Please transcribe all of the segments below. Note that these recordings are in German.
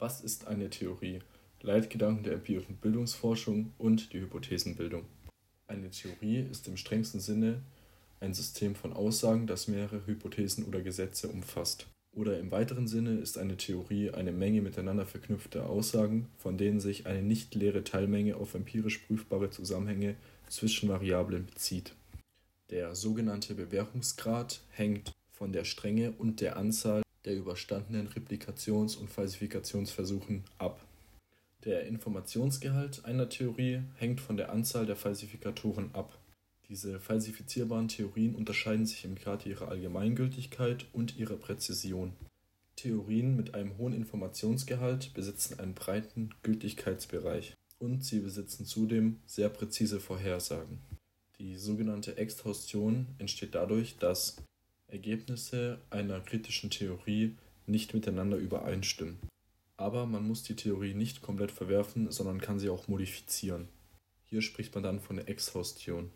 Was ist eine Theorie? Leitgedanken der empirischen Bildungsforschung und die Hypothesenbildung. Eine Theorie ist im strengsten Sinne ein System von Aussagen, das mehrere Hypothesen oder Gesetze umfasst. Oder im weiteren Sinne ist eine Theorie eine Menge miteinander verknüpfter Aussagen, von denen sich eine nicht leere Teilmenge auf empirisch prüfbare Zusammenhänge zwischen Variablen bezieht. Der sogenannte Bewährungsgrad hängt von der Strenge und der Anzahl der überstandenen Replikations- und Falsifikationsversuchen ab. Der Informationsgehalt einer Theorie hängt von der Anzahl der Falsifikatoren ab. Diese falsifizierbaren Theorien unterscheiden sich im Grad ihrer Allgemeingültigkeit und ihrer Präzision. Theorien mit einem hohen Informationsgehalt besitzen einen breiten Gültigkeitsbereich und sie besitzen zudem sehr präzise Vorhersagen. Die sogenannte Exhaustion entsteht dadurch, dass Ergebnisse einer kritischen Theorie nicht miteinander übereinstimmen. Aber man muss die Theorie nicht komplett verwerfen, sondern kann sie auch modifizieren. Hier spricht man dann von der Exhaustion.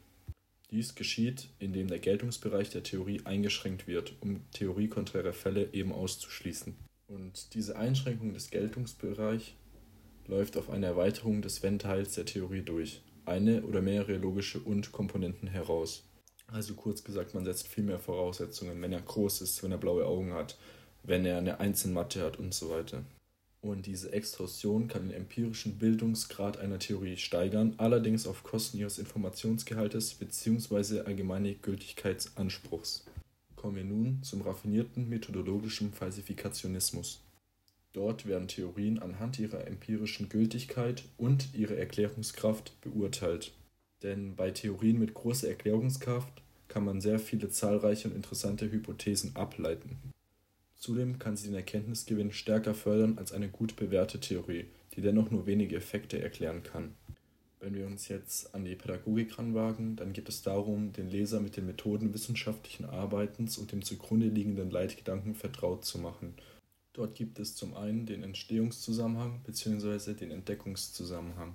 Dies geschieht, indem der Geltungsbereich der Theorie eingeschränkt wird, um theoriekonträre Fälle eben auszuschließen. Und diese Einschränkung des Geltungsbereichs läuft auf eine Erweiterung des Wenn-Teils der Theorie durch, eine oder mehrere logische Und-Komponenten heraus. Also kurz gesagt, man setzt viel mehr Voraussetzungen, wenn er groß ist, wenn er blaue Augen hat, wenn er eine Eins in Mathe hat und so weiter. Und diese Extrusion kann den empirischen Bildungsgrad einer Theorie steigern, allerdings auf Kosten ihres Informationsgehaltes bzw. allgemeine Gültigkeitsanspruchs. Kommen wir nun zum raffinierten methodologischen Falsifikationismus. Dort werden Theorien anhand ihrer empirischen Gültigkeit und ihrer Erklärungskraft beurteilt. Denn bei Theorien mit großer Erklärungskraft kann man sehr viele zahlreiche und interessante Hypothesen ableiten. Zudem kann sie den Erkenntnisgewinn stärker fördern als eine gut bewährte Theorie, die dennoch nur wenige Effekte erklären kann. Wenn wir uns jetzt an die Pädagogik ranwagen, dann geht es darum, den Leser mit den Methoden wissenschaftlichen Arbeitens und dem zugrunde liegenden Leitgedanken vertraut zu machen. Dort gibt es zum einen den Entstehungszusammenhang bzw. den Entdeckungszusammenhang.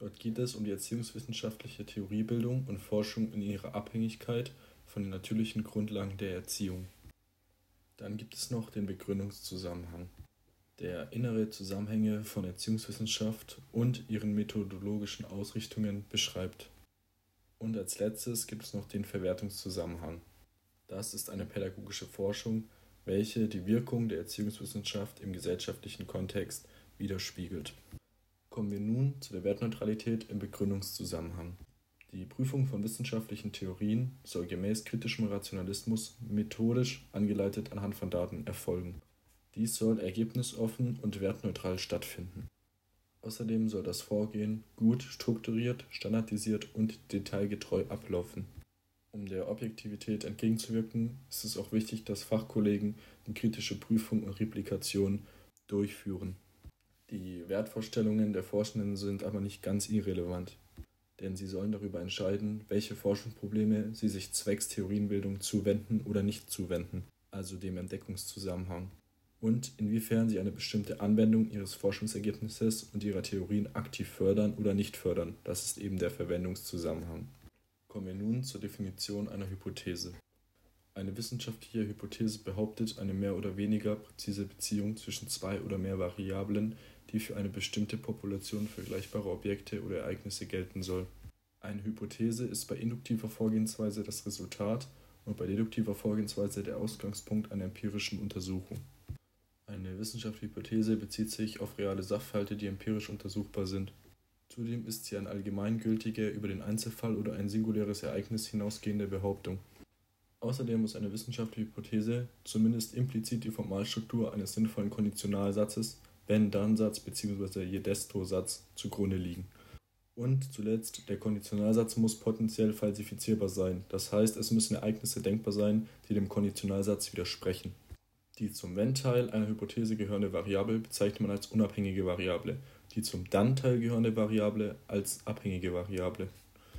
Dort geht es um die erziehungswissenschaftliche Theoriebildung und Forschung in ihrer Abhängigkeit von den natürlichen Grundlagen der Erziehung. Dann gibt es noch den Begründungszusammenhang, der innere Zusammenhänge von Erziehungswissenschaft und ihren methodologischen Ausrichtungen beschreibt. Und als letztes gibt es noch den Verwertungszusammenhang. Das ist eine pädagogische Forschung, welche die Wirkung der Erziehungswissenschaft im gesellschaftlichen Kontext widerspiegelt. Kommen wir nun zu der Wertneutralität im Begründungszusammenhang. Die Prüfung von wissenschaftlichen Theorien soll gemäß kritischem Rationalismus methodisch angeleitet anhand von Daten erfolgen. Dies soll ergebnisoffen und wertneutral stattfinden. Außerdem soll das Vorgehen gut strukturiert, standardisiert und detailgetreu ablaufen. Um der Objektivität entgegenzuwirken, ist es auch wichtig, dass Fachkollegen die kritische Prüfung und Replikation durchführen. Die Wertvorstellungen der Forschenden sind aber nicht ganz irrelevant, denn sie sollen darüber entscheiden, welche Forschungsprobleme sie sich zwecks Theorienbildung zuwenden oder nicht zuwenden, also dem Entdeckungszusammenhang, und inwiefern sie eine bestimmte Anwendung ihres Forschungsergebnisses und ihrer Theorien aktiv fördern oder nicht fördern, das ist eben der Verwendungszusammenhang. Kommen wir nun zur Definition einer Hypothese. Eine wissenschaftliche Hypothese behauptet eine mehr oder weniger präzise Beziehung zwischen zwei oder mehr Variablen, die für eine bestimmte Population vergleichbarer Objekte oder Ereignisse gelten soll. Eine Hypothese ist bei induktiver Vorgehensweise das Resultat und bei deduktiver Vorgehensweise der Ausgangspunkt einer empirischen Untersuchung. Eine wissenschaftliche Hypothese bezieht sich auf reale Sachverhalte, die empirisch untersuchbar sind. Zudem ist sie eine allgemeingültige, über den Einzelfall oder ein singuläres Ereignis hinausgehende Behauptung. Außerdem muss eine wissenschaftliche Hypothese zumindest implizit die Formalstruktur eines sinnvollen Konditionalsatzes, Wenn-Dann-Satz bzw. Jedesto-Satz zugrunde liegen. Und zuletzt, der Konditionalsatz muss potenziell falsifizierbar sein, das heißt, es müssen Ereignisse denkbar sein, die dem Konditionalsatz widersprechen. Die zum Wenn-Teil einer Hypothese gehörende Variable bezeichnet man als unabhängige Variable die zum Dann-Teil gehörende Variable als abhängige Variable